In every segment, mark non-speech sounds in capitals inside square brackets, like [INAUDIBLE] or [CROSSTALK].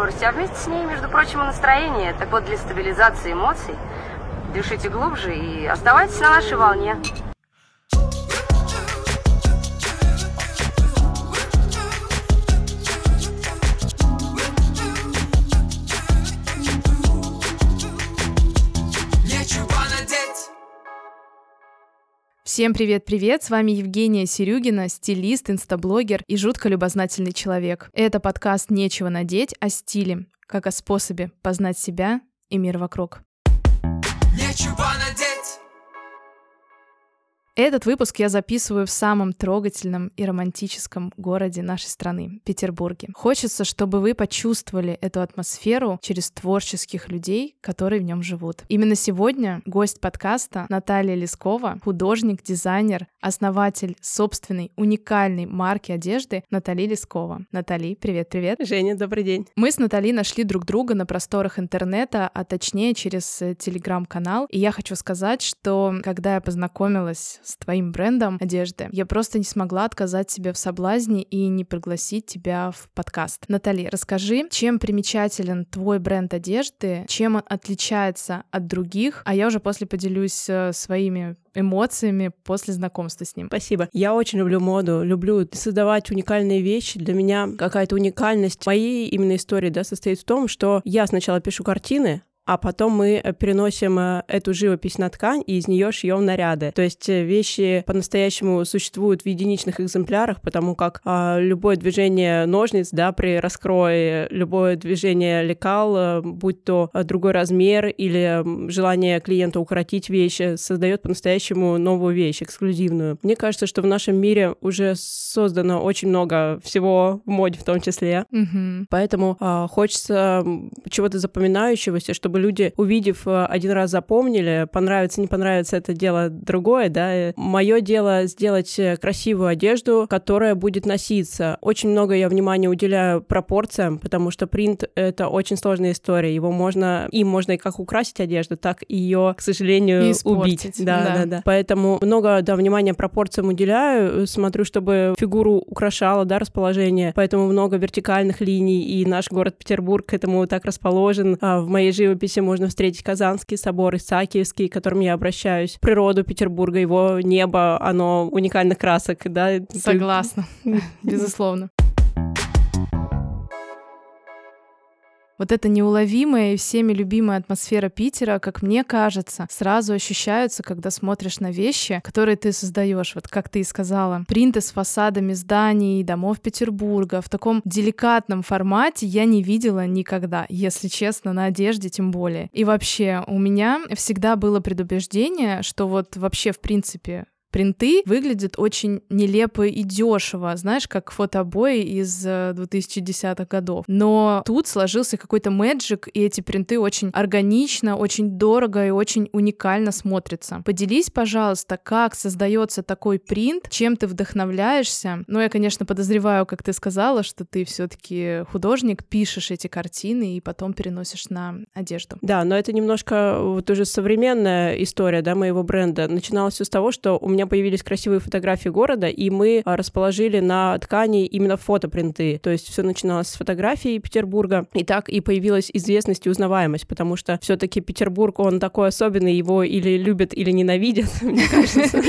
скорости, а вместе с ней, между прочим, и настроение. Так вот, для стабилизации эмоций дышите глубже и оставайтесь на нашей волне. Всем привет-привет! С вами Евгения Серюгина, стилист, инстаблогер и жутко любознательный человек. Это подкаст «Нечего надеть» о стиле, как о способе познать себя и мир вокруг. Нечего надеть! Этот выпуск я записываю в самом трогательном и романтическом городе нашей страны — Петербурге. Хочется, чтобы вы почувствовали эту атмосферу через творческих людей, которые в нем живут. Именно сегодня гость подкаста Наталья Лескова, художник, дизайнер, основатель собственной уникальной марки одежды Натали Лескова. Натали, привет-привет. Женя, добрый день. Мы с Натали нашли друг друга на просторах интернета, а точнее через э, телеграм-канал. И я хочу сказать, что когда я познакомилась с твоим брендом одежды, я просто не смогла отказать себе в соблазне и не пригласить тебя в подкаст. Натали, расскажи, чем примечателен твой бренд одежды, чем он отличается от других, а я уже после поделюсь э, своими эмоциями после знакомства с ним. Спасибо. Я очень люблю моду, люблю создавать уникальные вещи. Для меня какая-то уникальность моей именно истории да, состоит в том, что я сначала пишу картины, а потом мы э, переносим э, эту живопись на ткань и из нее шьем наряды. То есть э, вещи по-настоящему существуют в единичных экземплярах, потому как а, любое движение ножниц, да, при раскрое, любое движение лекал, будь то другой размер или желание клиента укоротить вещи, создает по-настоящему новую вещь, эксклюзивную. Мне кажется, что в нашем мире уже создано очень много всего в моде в том числе, mm-hmm. поэтому а, хочется чего-то запоминающегося, чтобы люди, увидев э, один раз, запомнили, понравится, не понравится, это дело другое, да. Мое дело сделать э, красивую одежду, которая будет носиться. Очень много я внимания уделяю пропорциям, потому что принт — это очень сложная история. Его можно, им можно и как украсить одежду, так и ее, к сожалению, убить. Да, да, да, да. Поэтому много, да, внимания пропорциям уделяю, смотрю, чтобы фигуру украшала, да, расположение. Поэтому много вертикальных линий, и наш город Петербург к этому так расположен. А в моей живописи живописи можно встретить Казанский собор, Исаакиевский, к которым я обращаюсь, природу Петербурга, его небо, оно уникальных красок, да. Согласна, [LAUGHS] безусловно. Вот эта неуловимая и всеми любимая атмосфера Питера, как мне кажется, сразу ощущаются, когда смотришь на вещи, которые ты создаешь. Вот как ты и сказала, принты с фасадами зданий, домов Петербурга в таком деликатном формате я не видела никогда, если честно, на одежде тем более. И вообще, у меня всегда было предубеждение, что вот вообще, в принципе, принты выглядят очень нелепо и дешево, знаешь, как фотообои из 2010-х э, годов. Но тут сложился какой-то мэджик, и эти принты очень органично, очень дорого и очень уникально смотрятся. Поделись, пожалуйста, как создается такой принт, чем ты вдохновляешься. Ну, я, конечно, подозреваю, как ты сказала, что ты все-таки художник, пишешь эти картины и потом переносишь на одежду. Да, но это немножко вот уже современная история, да, моего бренда. Начиналось все с того, что у меня меня появились красивые фотографии города, и мы а, расположили на ткани именно фотопринты. То есть все начиналось с фотографий Петербурга, и так и появилась известность и узнаваемость, потому что все-таки Петербург, он такой особенный, его или любят, или ненавидят, [LAUGHS] мне кажется.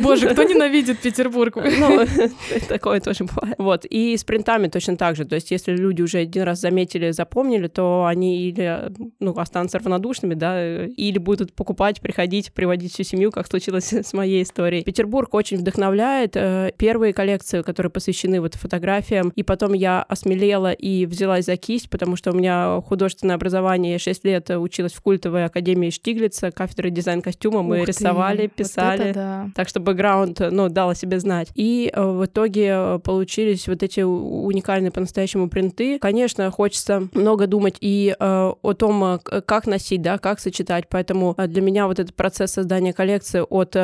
Боже, кто ненавидит Петербург? [LAUGHS] Ну, [LAUGHS] такое тоже бывает. Вот, и с принтами точно так же. То есть если люди уже один раз заметили, запомнили, то они или ну, останутся равнодушными, да, или будут покупать, приходить, приводить всю семью, как случилось с моей историей историй. Петербург очень вдохновляет. Э, первые коллекции, которые посвящены вот фотографиям, и потом я осмелела и взялась за кисть, потому что у меня художественное образование, я 6 лет училась в культовой академии Штиглица, кафедры дизайн-костюма, мы Ух рисовали, ты, писали, вот да. так что бэкграунд, ну, дал о себе знать. И э, в итоге получились вот эти уникальные по-настоящему принты. Конечно, хочется много думать и э, о том, как носить, да, как сочетать, поэтому для меня вот этот процесс создания коллекции от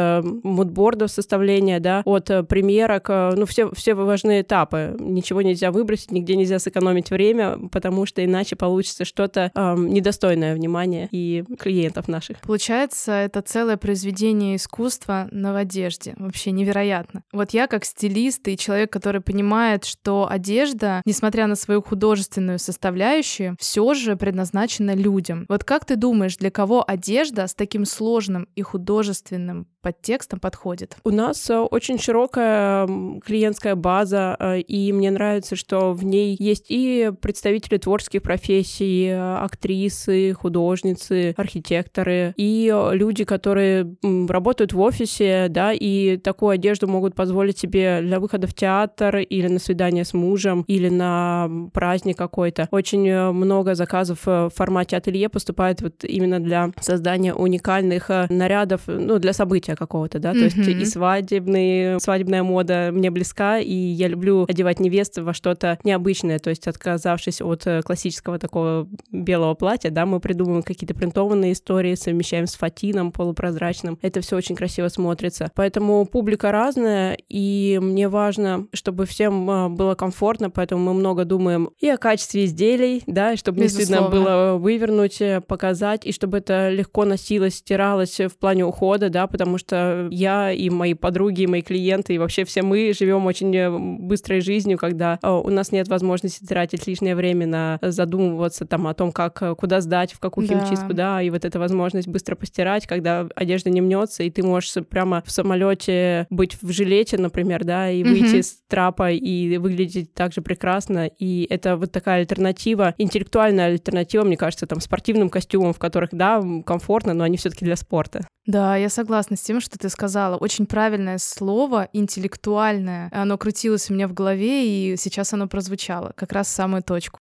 модбордов составления, да, от э, примерок, э, ну, все, все важные этапы. Ничего нельзя выбросить, нигде нельзя сэкономить время, потому что иначе получится что-то э, недостойное внимания и клиентов наших. Получается, это целое произведение искусства на одежде. Вообще невероятно. Вот я как стилист и человек, который понимает, что одежда, несмотря на свою художественную составляющую, все же предназначена людям. Вот как ты думаешь, для кого одежда с таким сложным и художественным подтекстом подходит? У нас э, очень широкая клиентская база, э, и мне нравится, что в ней есть и представители творческих профессий, э, актрисы, художницы, архитекторы, и люди, которые работают в офисе, да, и такую одежду могут позволить себе для выхода в театр или на свидание с мужем, или на праздник какой-то. Очень много заказов в формате ателье поступает вот именно для создания уникальных нарядов, ну, для события какого-то, да, то mm-hmm. Есть и свадебные, свадебная мода мне близка, и я люблю одевать невест во что-то необычное, то есть отказавшись от э, классического такого белого платья, да, мы придумываем какие-то принтованные истории, совмещаем с фатином полупрозрачным, это все очень красиво смотрится. Поэтому публика разная, и мне важно, чтобы всем э, было комфортно, поэтому мы много думаем и о качестве изделий, да, чтобы не стыдно было вывернуть, э, показать, и чтобы это легко носилось, стиралось в плане ухода, да, потому что что я и мои подруги, и мои клиенты, и вообще все мы живем очень э, быстрой жизнью, когда э, у нас нет возможности тратить лишнее время на задумываться там о том, как, э, куда сдать, в какую да. химчистку, да, и вот эта возможность быстро постирать, когда одежда не мнется, и ты можешь прямо в самолете быть в жилете, например, да, и выйти mm-hmm. с трапа и выглядеть так же прекрасно, и это вот такая альтернатива, интеллектуальная альтернатива, мне кажется, там спортивным костюмам, в которых, да, комфортно, но они все-таки для спорта. Да, я согласна с тем, что ты сказала. Очень правильное слово, интеллектуальное. Оно крутилось у меня в голове, и сейчас оно прозвучало, как раз в самую точку.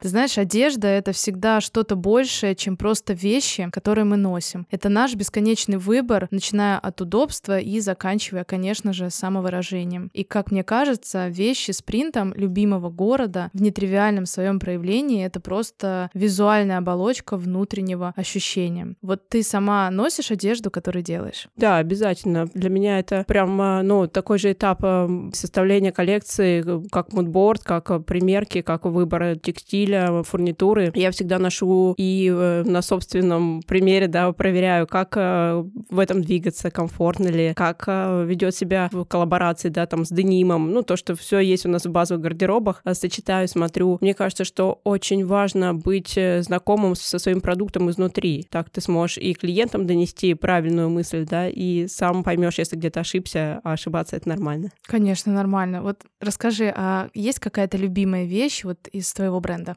Ты знаешь, одежда — это всегда что-то большее, чем просто вещи, которые мы носим. Это наш бесконечный выбор, начиная от удобства и заканчивая, конечно же, самовыражением. И, как мне кажется, вещи с принтом любимого города в нетривиальном своем проявлении — это просто визуальная оболочка внутреннего ощущения. Вот ты сама носишь одежду, которую делаешь? Да, обязательно. Для меня это прям, а, ну, такой же этап а, составления коллекции, как мудборд, как примерки, как выбор текстиля, стиля, фурнитуры. Я всегда ношу и э, на собственном примере, да, проверяю, как э, в этом двигаться, комфортно ли, как э, ведет себя в коллаборации, да, там, с денимом, ну, то, что все есть у нас в базовых гардеробах, сочетаю, смотрю. Мне кажется, что очень важно быть знакомым со своим продуктом изнутри. Так ты сможешь и клиентам донести правильную мысль, да, и сам поймешь, если где-то ошибся, а ошибаться это нормально. Конечно, нормально. Вот расскажи, а есть какая-то любимая вещь вот из твоего бренда?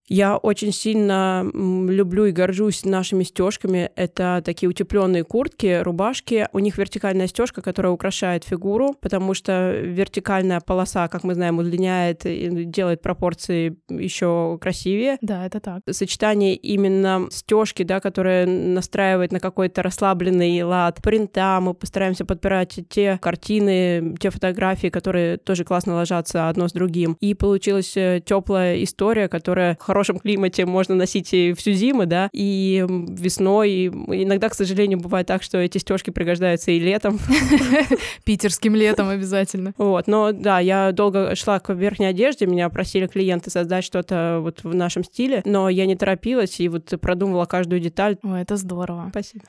Я очень сильно люблю и горжусь нашими стежками. Это такие утепленные куртки, рубашки. У них вертикальная стежка, которая украшает фигуру, потому что вертикальная полоса, как мы знаем, удлиняет и делает пропорции еще красивее. Да, это так. Сочетание именно стежки, да, которая настраивает на какой-то расслабленный лад принта. Мы постараемся подбирать те картины, те фотографии, которые тоже классно ложатся одно с другим. И получилась э, теплая история, которая хорошо хорошем климате можно носить и всю зиму, да, и весной. И иногда, к сожалению, бывает так, что эти стежки пригождаются и летом. [LAUGHS] Питерским летом обязательно. Вот, но да, я долго шла к верхней одежде, меня просили клиенты создать что-то вот в нашем стиле, но я не торопилась и вот продумывала каждую деталь. Ой, это здорово. Спасибо.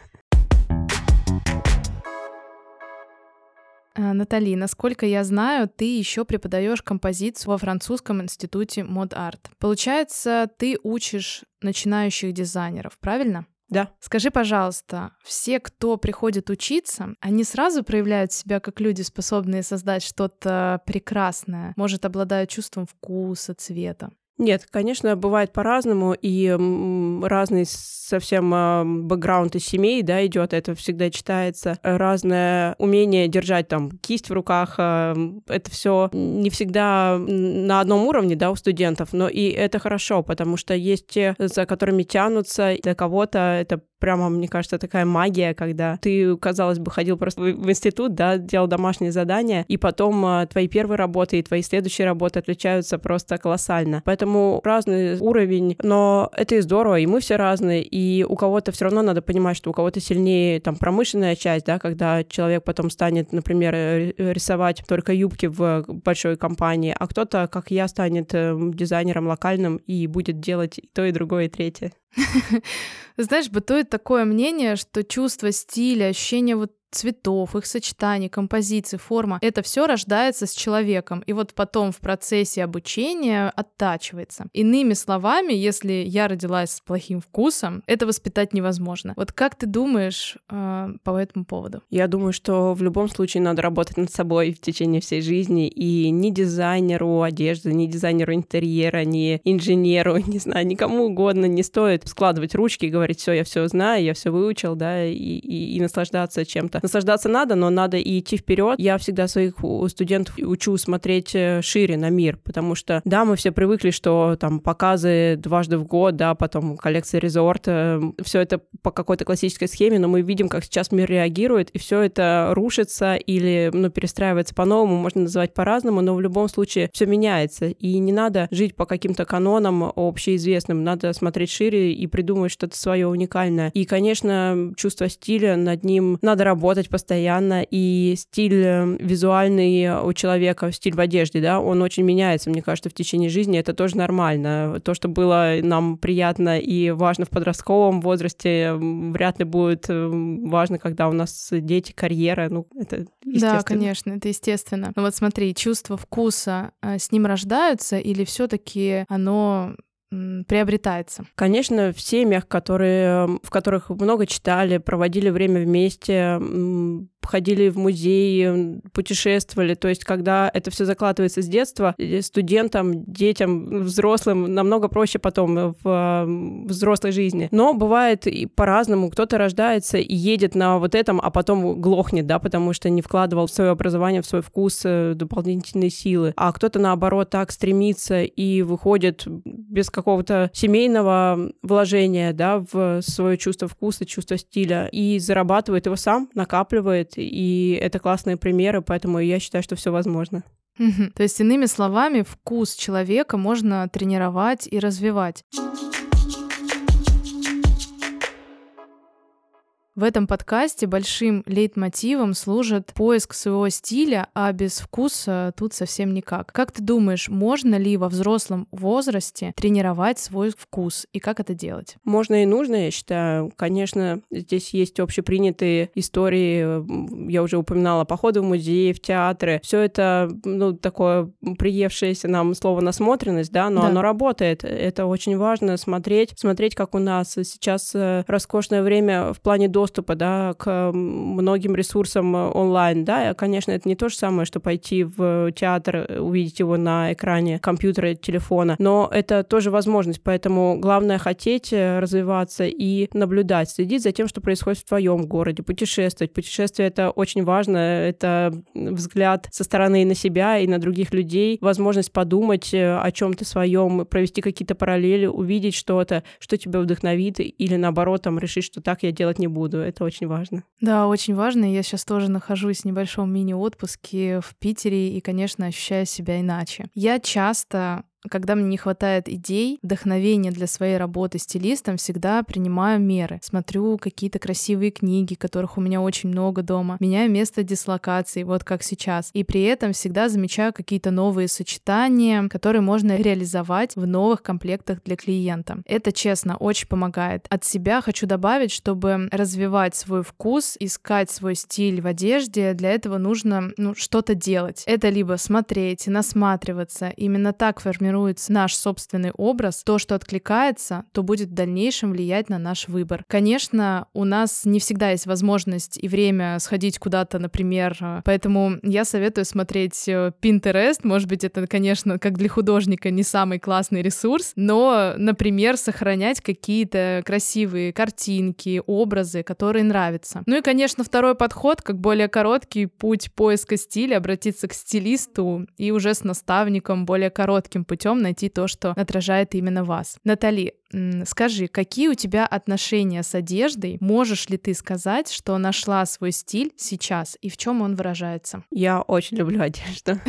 Натали, насколько я знаю, ты еще преподаешь композицию во французском институте мод-арт. Получается, ты учишь начинающих дизайнеров, правильно? Да. Скажи, пожалуйста, все, кто приходит учиться, они сразу проявляют себя как люди, способные создать что-то прекрасное, может, обладают чувством вкуса, цвета? Нет, конечно, бывает по-разному, и разный совсем а, бэкграунд из семей, да, идет, это всегда читается. Разное умение держать там кисть в руках, а, это все не всегда на одном уровне, да, у студентов, но и это хорошо, потому что есть те, за которыми тянутся, для кого-то это прямо, мне кажется, такая магия, когда ты, казалось бы, ходил просто в институт, да, делал домашние задания, и потом а, твои первые работы и твои следующие работы отличаются просто колоссально. Поэтому разный уровень, но это и здорово, и мы все разные, и у кого-то все равно надо понимать, что у кого-то сильнее там промышленная часть, да, когда человек потом станет, например, рисовать только юбки в большой компании, а кто-то, как я, станет эм, дизайнером локальным и будет делать и то, и другое, и третье. [LAUGHS] Знаешь, бытует такое мнение, что чувство стиля, ощущение вот цветов, их сочетаний, композиций, форма. Это все рождается с человеком. И вот потом в процессе обучения оттачивается. Иными словами, если я родилась с плохим вкусом, это воспитать невозможно. Вот как ты думаешь э, по этому поводу? Я думаю, что в любом случае надо работать над собой в течение всей жизни. И ни дизайнеру одежды, ни дизайнеру интерьера, ни инженеру, [LAUGHS] не знаю, никому угодно не стоит складывать ручки и говорить, все, я все знаю, я все выучил, да, и, и, и наслаждаться чем-то наслаждаться надо, но надо и идти вперед. Я всегда своих студентов учу смотреть э, шире на мир, потому что, да, мы все привыкли, что там показы дважды в год, да, потом коллекция резорт, э, все это по какой-то классической схеме, но мы видим, как сейчас мир реагирует, и все это рушится или, ну, перестраивается по-новому, можно называть по-разному, но в любом случае все меняется, и не надо жить по каким-то канонам общеизвестным, надо смотреть шире и придумать что-то свое уникальное. И, конечно, чувство стиля, над ним надо работать, работать постоянно, и стиль э, визуальный у человека, стиль в одежде, да, он очень меняется, мне кажется, в течение жизни, это тоже нормально. То, что было нам приятно и важно в подростковом возрасте, вряд ли будет э, важно, когда у нас дети, карьера, ну, это естественно. Да, конечно, это естественно. Но вот смотри, чувство вкуса э, с ним рождаются или все таки оно приобретается? Конечно, в семьях, которые, в которых много читали, проводили время вместе, ходили в музей, путешествовали. То есть, когда это все закладывается с детства, студентам, детям, взрослым намного проще потом в взрослой жизни. Но бывает и по-разному. Кто-то рождается и едет на вот этом, а потом глохнет, да, потому что не вкладывал в свое образование, в свой вкус э, дополнительные силы. А кто-то, наоборот, так стремится и выходит без какого-то семейного вложения, да, в свое чувство вкуса, чувство стиля и зарабатывает его сам, накапливает, и это классные примеры, поэтому я считаю, что все возможно. То есть, иными словами, вкус человека можно тренировать и развивать. В этом подкасте большим лейтмотивом служит поиск своего стиля, а без вкуса тут совсем никак. Как ты думаешь, можно ли во взрослом возрасте тренировать свой вкус и как это делать? Можно и нужно, я считаю. Конечно, здесь есть общепринятые истории. Я уже упоминала походы в музеи, в театры. Все это, ну, такое приевшееся нам слово насмотренность, да, но да. оно работает. Это очень важно смотреть, смотреть, как у нас сейчас э, роскошное время в плане доступа доступа, да, к многим ресурсам э, онлайн, да, конечно, это не то же самое, что пойти в театр, э, увидеть его на экране компьютера, телефона, но это тоже возможность, поэтому главное хотеть э, развиваться и наблюдать, следить за тем, что происходит в твоем городе, путешествовать. Путешествие — это очень важно, это взгляд со стороны на себя и на других людей, возможность подумать о чем-то своем, провести какие-то параллели, увидеть что-то, что тебя вдохновит, или наоборот, там, решить, что так я делать не буду буду. Это очень важно. Да, очень важно. Я сейчас тоже нахожусь в небольшом мини-отпуске в Питере и, конечно, ощущаю себя иначе. Я часто когда мне не хватает идей, вдохновения для своей работы стилистом, всегда принимаю меры. Смотрю какие-то красивые книги, которых у меня очень много дома. Меняю место дислокации, вот как сейчас. И при этом всегда замечаю какие-то новые сочетания, которые можно реализовать в новых комплектах для клиента. Это, честно, очень помогает. От себя хочу добавить, чтобы развивать свой вкус, искать свой стиль в одежде, для этого нужно ну, что-то делать. Это либо смотреть, насматриваться. Именно так формируется формируется наш собственный образ, то, что откликается, то будет в дальнейшем влиять на наш выбор. Конечно, у нас не всегда есть возможность и время сходить куда-то, например, поэтому я советую смотреть э, Pinterest. Может быть, это, конечно, как для художника не самый классный ресурс, но, например, сохранять какие-то красивые картинки, образы, которые нравятся. Ну и, конечно, второй подход, как более короткий путь поиска стиля, обратиться к стилисту и уже с наставником более коротким путем путем найти то, что отражает именно вас. Натали, скажи, какие у тебя отношения с одеждой? Можешь ли ты сказать, что нашла свой стиль сейчас и в чем он выражается? Я очень люблю одежду.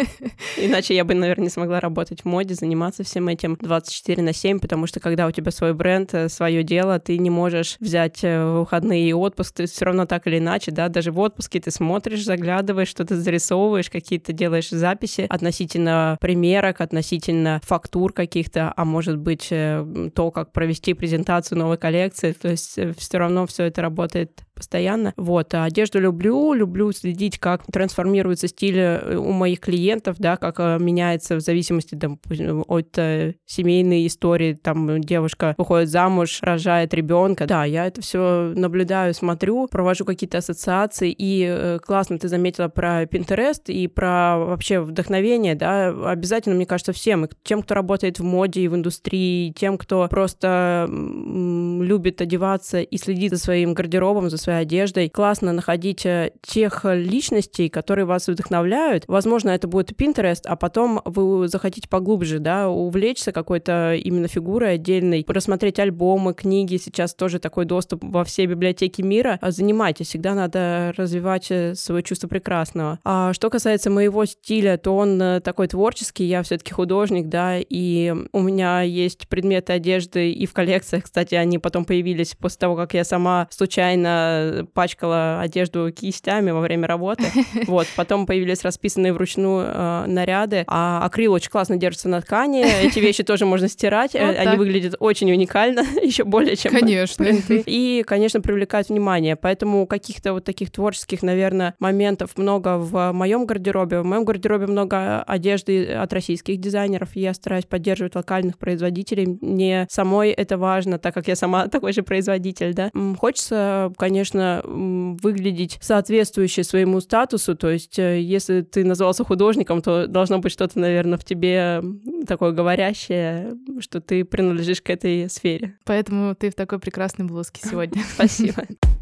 [LAUGHS] Иначе я бы, наверное, не смогла работать в моде, заниматься всем этим 24 на 7, потому что когда у тебя свой бренд, э, свое дело, ты не можешь взять э, выходные и отпуск, ты все равно так или иначе, да, даже в отпуске ты смотришь, заглядываешь, что-то зарисовываешь, какие-то делаешь записи относительно примерок, относительно фактур каких-то, а может быть э, то, как провести презентацию новой коллекции, то есть все равно все это работает постоянно. Вот, а одежду люблю, люблю следить, как трансформируется стиль э, у моих клиентов, да, как э, меняется в зависимости там, от э, семейной истории, там девушка выходит замуж, рожает ребенка. Да, я это все наблюдаю, смотрю, провожу какие-то ассоциации, и классно ты заметила про Pinterest и про вообще вдохновение, да, обязательно, мне кажется, всем, тем, кто работает в моде и в индустрии, тем, кто просто любит одеваться и следит за своим гардеробом, за своим своей одеждой. Классно находить э, тех личностей, которые вас вдохновляют. Возможно, это будет Pinterest, а потом вы захотите поглубже, да, увлечься какой-то именно фигурой отдельной, просмотреть альбомы, книги. Сейчас тоже такой доступ во все библиотеки мира. А занимайтесь, всегда надо развивать э, свое чувство прекрасного. А что касается моего стиля, то он э, такой творческий, я все-таки художник, да, и у меня есть предметы одежды и в коллекциях, кстати, они потом появились после того, как я сама случайно пачкала одежду кистями во время работы. [LAUGHS] Вот, потом появились расписанные вручную э, наряды, а акрил очень классно держится на ткани, эти [LAUGHS] вещи тоже можно стирать, вот они выглядят очень уникально, [LAUGHS] еще более чем Конечно. принты. И, конечно, привлекают внимание, поэтому каких-то вот таких творческих, наверное, моментов много в моем гардеробе. В моем гардеробе много одежды от российских дизайнеров, я стараюсь поддерживать локальных производителей. Мне самой это важно, так как я сама такой же производитель, да. Хочется, конечно, конечно, выглядеть соответствующе своему статусу. То есть, э, если ты назывался художником, то должно быть что-то, наверное, в тебе такое говорящее, что ты принадлежишь к этой сфере. Поэтому ты в такой прекрасной блузке сегодня. Спасибо. [LAUGHS]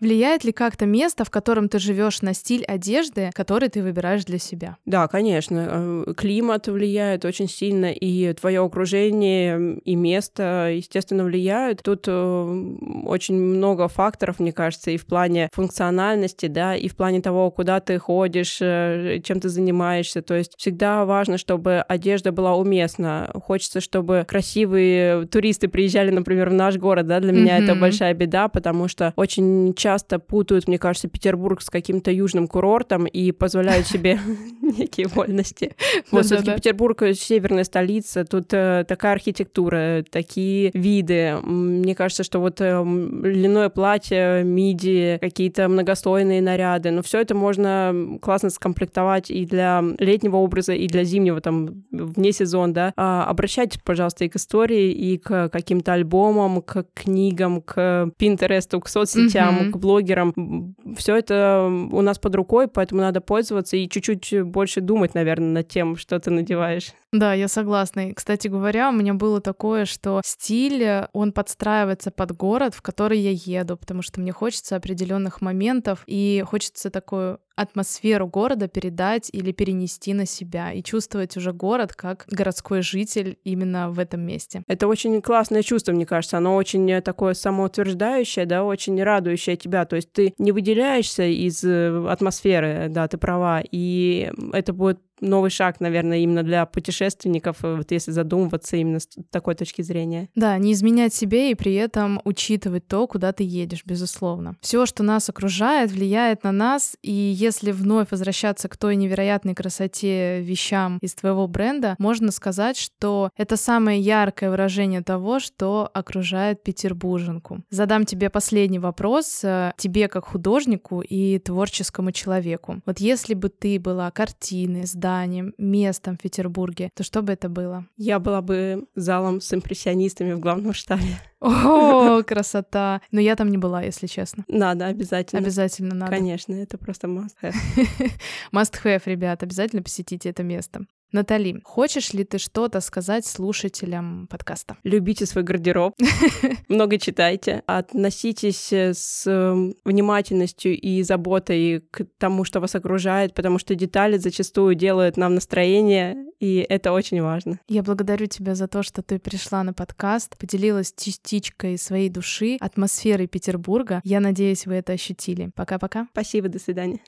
Влияет ли как-то место, в котором ты живешь, на стиль одежды, который ты выбираешь для себя? Да, конечно. Э, климат влияет очень сильно, и твое окружение и место, естественно, влияют. Тут э, очень много факторов, мне кажется, и в плане функциональности, да, и в плане того, куда ты ходишь, э, чем ты занимаешься. То есть всегда важно, чтобы одежда была уместна. Хочется, чтобы красивые туристы приезжали, например, в наш город, да, для меня mm-hmm. это большая беда, потому что очень часто часто путают, мне кажется, Петербург с каким-то южным курортом и позволяют [LAUGHS] себе некие вольности. Вот все-таки Петербург северная столица, тут э, такая архитектура, такие виды. Мне кажется, что вот э, льняное платье, миди, какие-то многослойные наряды, но все это можно классно скомплектовать и для летнего образа, и для зимнего, там, вне сезон, да. А, обращайтесь, пожалуйста, и к истории, и к каким-то альбомам, к книгам, к Пинтересту, к соцсетям, к блогерам. Все это у нас под рукой, поэтому надо пользоваться и чуть-чуть больше думать, наверное, над тем, что ты надеваешь. Да, я согласна. И, кстати говоря, у меня было такое, что стиль, он подстраивается под город, в который я еду, потому что мне хочется определенных моментов и хочется такую атмосферу города передать или перенести на себя и чувствовать уже город как городской житель именно в этом месте. Это очень классное чувство, мне кажется. Оно очень такое самоутверждающее, да, очень радующее тебя. То есть ты не выделяешься из э, атмосферы, да, ты права. И это будет новый шаг, наверное, именно для путешественников, э, вот если задумываться именно с такой точки зрения. Да, не изменять себе и при этом учитывать то, куда ты едешь, безусловно. Все, что нас окружает, влияет на нас, и если вновь возвращаться к той невероятной красоте вещам из твоего бренда, можно сказать, что это самое яркое выражение того, что окружает петербурженку. Задам тебе последний вопрос, э, тебе как художнику и творческому человеку. Вот если бы ты была картиной, зданием, зданием, местом в Петербурге, то что бы это было? Я была бы залом с импрессионистами в главном штабе. О, [LAUGHS] красота! Но я там не была, если честно. Надо, обязательно. Обязательно надо. Конечно, это просто must have. [LAUGHS] must have, ребят, обязательно посетите это место. Натали, хочешь ли ты что-то сказать слушателям подкаста? Любите свой гардероб, [LAUGHS] много читайте, относитесь с эм, внимательностью и заботой к тому, что вас окружает, потому что детали зачастую делают нам настроение, и это очень важно. Я благодарю тебя за то, что ты пришла на подкаст, поделилась частичкой своей души, атмосферой Петербурга. Я надеюсь, вы это ощутили. Пока-пока. Спасибо, до свидания.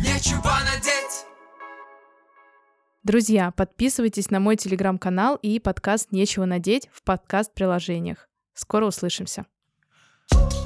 Нечего. Друзья, подписывайтесь на мой телеграм-канал и подкаст «Нечего надеть» в подкаст-приложениях. Скоро услышимся. thank you